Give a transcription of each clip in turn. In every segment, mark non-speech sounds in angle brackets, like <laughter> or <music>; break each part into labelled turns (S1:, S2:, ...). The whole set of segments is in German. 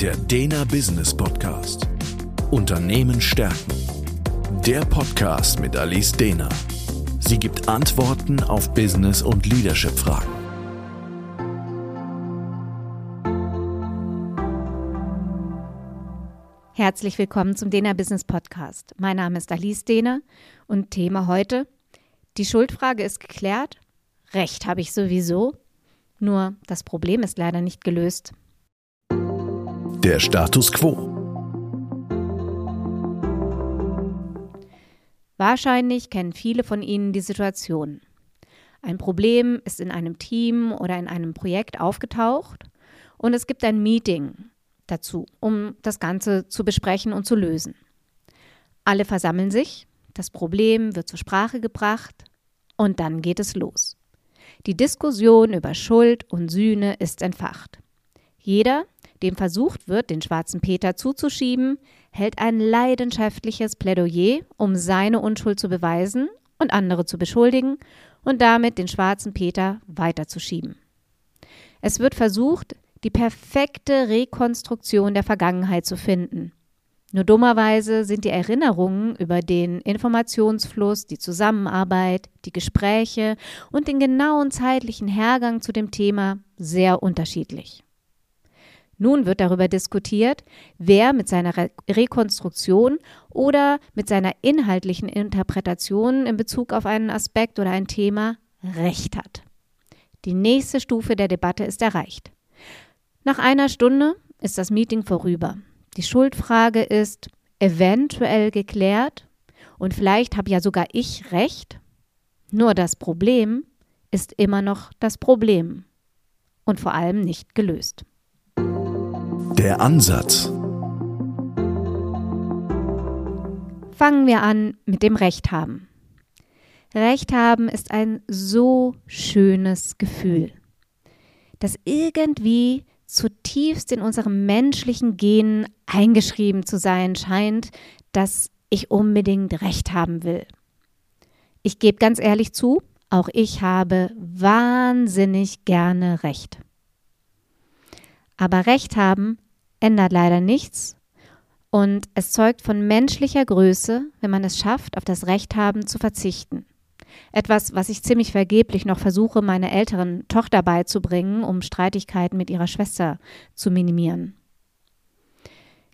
S1: Der Dena Business Podcast. Unternehmen stärken. Der Podcast mit Alice Dena. Sie gibt Antworten auf Business- und Leadership-Fragen.
S2: Herzlich willkommen zum Dena Business Podcast. Mein Name ist Alice Dehner und Thema heute: Die Schuldfrage ist geklärt. Recht habe ich sowieso. Nur das Problem ist leider nicht gelöst.
S1: Der Status quo.
S2: Wahrscheinlich kennen viele von Ihnen die Situation. Ein Problem ist in einem Team oder in einem Projekt aufgetaucht und es gibt ein Meeting dazu, um das Ganze zu besprechen und zu lösen. Alle versammeln sich, das Problem wird zur Sprache gebracht und dann geht es los. Die Diskussion über Schuld und Sühne ist entfacht. Jeder, dem versucht wird, den schwarzen Peter zuzuschieben, hält ein leidenschaftliches Plädoyer, um seine Unschuld zu beweisen und andere zu beschuldigen und damit den schwarzen Peter weiterzuschieben. Es wird versucht, die perfekte Rekonstruktion der Vergangenheit zu finden. Nur dummerweise sind die Erinnerungen über den Informationsfluss, die Zusammenarbeit, die Gespräche und den genauen zeitlichen Hergang zu dem Thema sehr unterschiedlich. Nun wird darüber diskutiert, wer mit seiner Re Rekonstruktion oder mit seiner inhaltlichen Interpretation in Bezug auf einen Aspekt oder ein Thema Recht hat. Die nächste Stufe der Debatte ist erreicht. Nach einer Stunde ist das Meeting vorüber. Die Schuldfrage ist eventuell geklärt und vielleicht habe ja sogar ich recht. Nur das Problem ist immer noch das Problem und vor allem nicht gelöst.
S1: Der Ansatz.
S2: Fangen wir an mit dem Recht haben. Recht haben ist ein so schönes Gefühl, das irgendwie zutiefst in unserem menschlichen Genen eingeschrieben zu sein scheint, dass ich unbedingt Recht haben will. Ich gebe ganz ehrlich zu, auch ich habe wahnsinnig gerne Recht. Aber Recht haben ändert leider nichts und es zeugt von menschlicher Größe, wenn man es schafft, auf das Recht haben zu verzichten. Etwas, was ich ziemlich vergeblich noch versuche, meiner älteren Tochter beizubringen, um Streitigkeiten mit ihrer Schwester zu minimieren.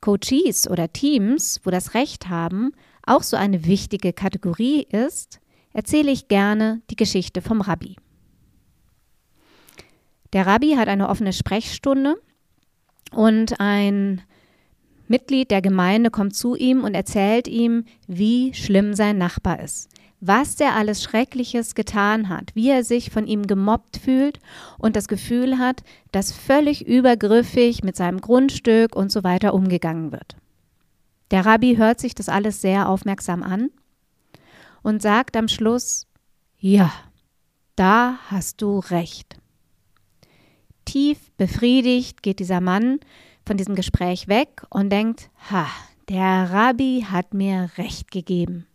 S2: Coaches oder Teams, wo das Recht haben auch so eine wichtige Kategorie ist, erzähle ich gerne die Geschichte vom Rabbi. Der Rabbi hat eine offene Sprechstunde und ein Mitglied der Gemeinde kommt zu ihm und erzählt ihm, wie schlimm sein Nachbar ist, was der alles Schreckliches getan hat, wie er sich von ihm gemobbt fühlt und das Gefühl hat, dass völlig übergriffig mit seinem Grundstück und so weiter umgegangen wird. Der Rabbi hört sich das alles sehr aufmerksam an und sagt am Schluss, ja, da hast du recht. Tief befriedigt geht dieser Mann von diesem Gespräch weg und denkt, ha, der Rabbi hat mir recht gegeben.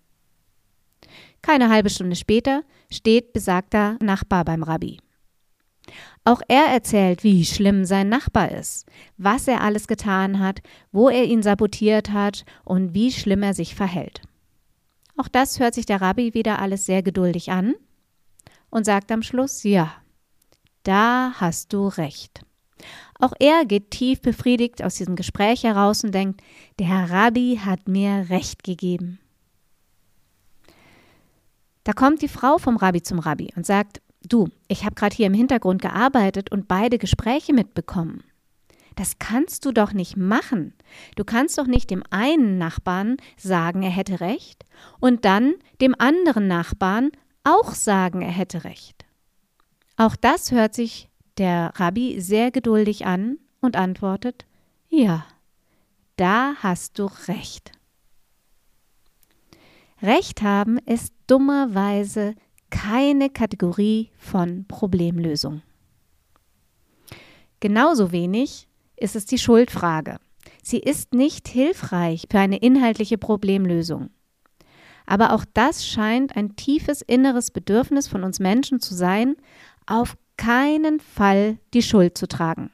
S2: Keine halbe Stunde später steht besagter Nachbar beim Rabbi. Auch er erzählt, wie schlimm sein Nachbar ist, was er alles getan hat, wo er ihn sabotiert hat und wie schlimm er sich verhält. Auch das hört sich der Rabbi wieder alles sehr geduldig an und sagt am Schluss, ja, da hast du recht. Auch er geht tief befriedigt aus diesem Gespräch heraus und denkt, der Herr Rabbi hat mir recht gegeben. Da kommt die Frau vom Rabbi zum Rabbi und sagt, du, ich habe gerade hier im Hintergrund gearbeitet und beide Gespräche mitbekommen. Das kannst du doch nicht machen. Du kannst doch nicht dem einen Nachbarn sagen, er hätte recht und dann dem anderen Nachbarn auch sagen, er hätte recht. Auch das hört sich der Rabbi sehr geduldig an und antwortet, ja, da hast du recht. Recht haben ist dummerweise keine Kategorie von Problemlösung. Genauso wenig ist es die Schuldfrage. Sie ist nicht hilfreich für eine inhaltliche Problemlösung. Aber auch das scheint ein tiefes inneres Bedürfnis von uns Menschen zu sein, auf keinen Fall die Schuld zu tragen.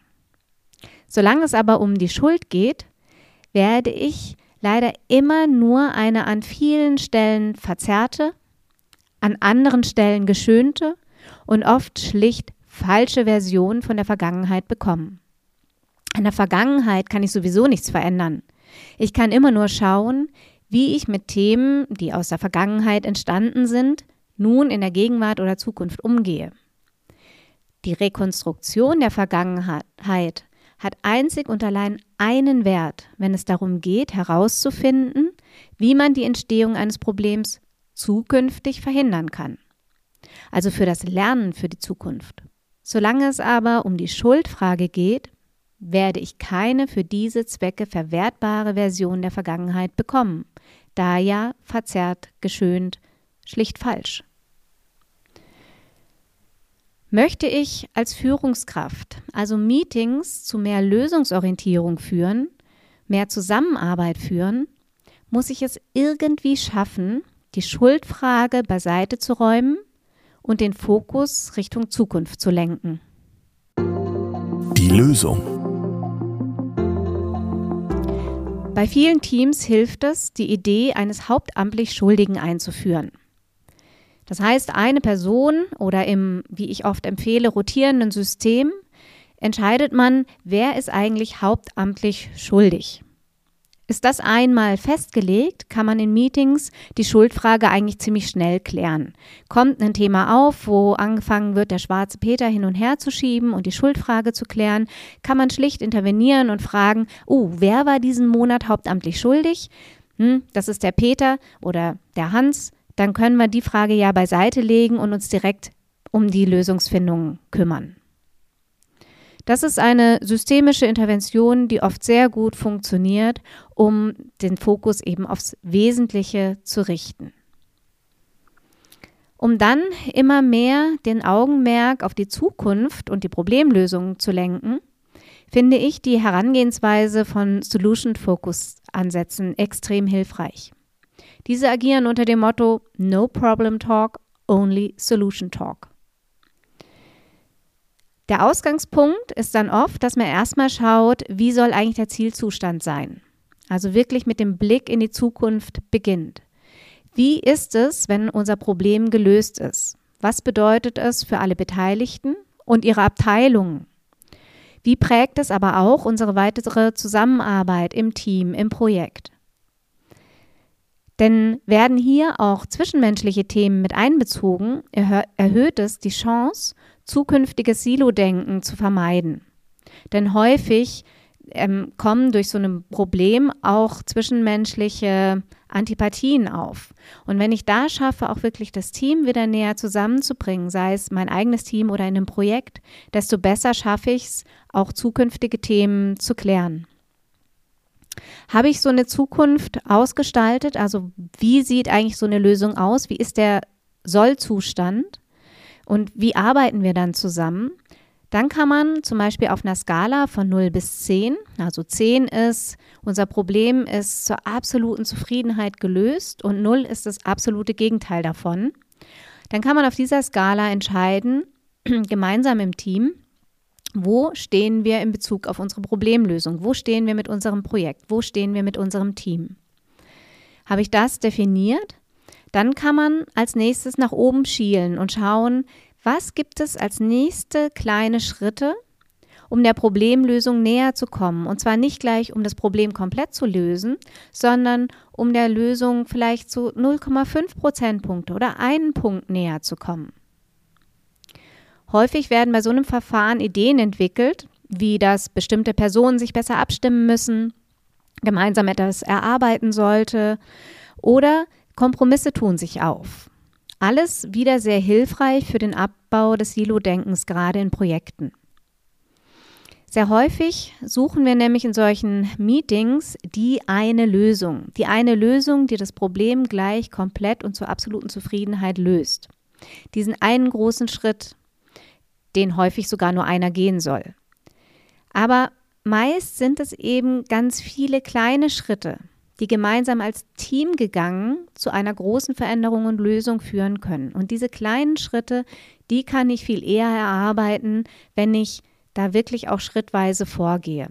S2: Solange es aber um die Schuld geht, werde ich leider immer nur eine an vielen Stellen verzerrte, an anderen Stellen geschönte und oft schlicht falsche Version von der Vergangenheit bekommen. An der Vergangenheit kann ich sowieso nichts verändern. Ich kann immer nur schauen, wie ich mit Themen, die aus der Vergangenheit entstanden sind, nun in der Gegenwart oder Zukunft umgehe. Die Rekonstruktion der Vergangenheit hat einzig und allein einen Wert, wenn es darum geht, herauszufinden, wie man die Entstehung eines Problems zukünftig verhindern kann. Also für das Lernen für die Zukunft. Solange es aber um die Schuldfrage geht, werde ich keine für diese Zwecke verwertbare Version der Vergangenheit bekommen, da ja verzerrt, geschönt, schlicht falsch. Möchte ich als Führungskraft also Meetings zu mehr Lösungsorientierung führen, mehr Zusammenarbeit führen, muss ich es irgendwie schaffen, die Schuldfrage beiseite zu räumen und den Fokus Richtung Zukunft zu lenken.
S1: Die Lösung.
S2: Bei vielen Teams hilft es, die Idee eines hauptamtlich Schuldigen einzuführen. Das heißt, eine Person oder im, wie ich oft empfehle, rotierenden System entscheidet man, wer ist eigentlich hauptamtlich schuldig. Ist das einmal festgelegt, kann man in Meetings die Schuldfrage eigentlich ziemlich schnell klären. Kommt ein Thema auf, wo angefangen wird, der schwarze Peter hin und her zu schieben und die Schuldfrage zu klären, kann man schlicht intervenieren und fragen, oh, wer war diesen Monat hauptamtlich schuldig? Hm, das ist der Peter oder der Hans dann können wir die Frage ja beiseite legen und uns direkt um die Lösungsfindung kümmern. Das ist eine systemische Intervention, die oft sehr gut funktioniert, um den Fokus eben aufs Wesentliche zu richten. Um dann immer mehr den Augenmerk auf die Zukunft und die Problemlösungen zu lenken, finde ich die Herangehensweise von Solution Focus Ansätzen extrem hilfreich. Diese agieren unter dem Motto No Problem Talk, Only Solution Talk. Der Ausgangspunkt ist dann oft, dass man erstmal schaut, wie soll eigentlich der Zielzustand sein. Also wirklich mit dem Blick in die Zukunft beginnt. Wie ist es, wenn unser Problem gelöst ist? Was bedeutet es für alle Beteiligten und ihre Abteilungen? Wie prägt es aber auch unsere weitere Zusammenarbeit im Team, im Projekt? Denn werden hier auch zwischenmenschliche Themen mit einbezogen, erhöht es die Chance, zukünftiges Silo-Denken zu vermeiden. Denn häufig ähm, kommen durch so ein Problem auch zwischenmenschliche Antipathien auf. Und wenn ich da schaffe, auch wirklich das Team wieder näher zusammenzubringen, sei es mein eigenes Team oder in einem Projekt, desto besser schaffe ich es, auch zukünftige Themen zu klären. Habe ich so eine Zukunft ausgestaltet? Also wie sieht eigentlich so eine Lösung aus? Wie ist der Sollzustand? Und wie arbeiten wir dann zusammen? Dann kann man zum Beispiel auf einer Skala von 0 bis 10, also 10 ist, unser Problem ist zur absoluten Zufriedenheit gelöst und 0 ist das absolute Gegenteil davon. Dann kann man auf dieser Skala entscheiden, <clears throat> gemeinsam im Team, wo stehen wir in Bezug auf unsere Problemlösung? Wo stehen wir mit unserem Projekt? Wo stehen wir mit unserem Team? Habe ich das definiert? Dann kann man als nächstes nach oben schielen und schauen, was gibt es als nächste kleine Schritte, um der Problemlösung näher zu kommen. Und zwar nicht gleich, um das Problem komplett zu lösen, sondern um der Lösung vielleicht zu 0,5 Prozentpunkte oder einen Punkt näher zu kommen. Häufig werden bei so einem Verfahren Ideen entwickelt, wie dass bestimmte Personen sich besser abstimmen müssen, gemeinsam etwas erarbeiten sollte oder Kompromisse tun sich auf. Alles wieder sehr hilfreich für den Abbau des Silo-Denkens, gerade in Projekten. Sehr häufig suchen wir nämlich in solchen Meetings die eine Lösung, die eine Lösung, die das Problem gleich komplett und zur absoluten Zufriedenheit löst. Diesen einen großen Schritt, den häufig sogar nur einer gehen soll. Aber meist sind es eben ganz viele kleine Schritte, die gemeinsam als Team gegangen zu einer großen Veränderung und Lösung führen können. Und diese kleinen Schritte, die kann ich viel eher erarbeiten, wenn ich da wirklich auch schrittweise vorgehe.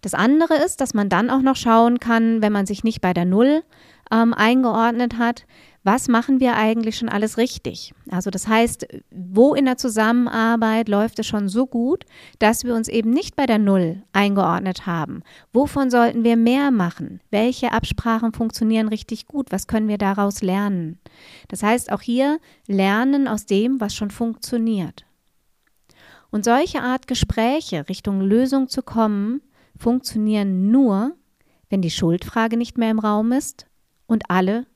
S2: Das andere ist, dass man dann auch noch schauen kann, wenn man sich nicht bei der Null ähm, eingeordnet hat, was machen wir eigentlich schon alles richtig? Also das heißt, wo in der Zusammenarbeit läuft es schon so gut, dass wir uns eben nicht bei der Null eingeordnet haben? Wovon sollten wir mehr machen? Welche Absprachen funktionieren richtig gut? Was können wir daraus lernen? Das heißt, auch hier lernen aus dem, was schon funktioniert. Und solche Art Gespräche Richtung Lösung zu kommen, funktionieren nur, wenn die Schuldfrage nicht mehr im Raum ist und alle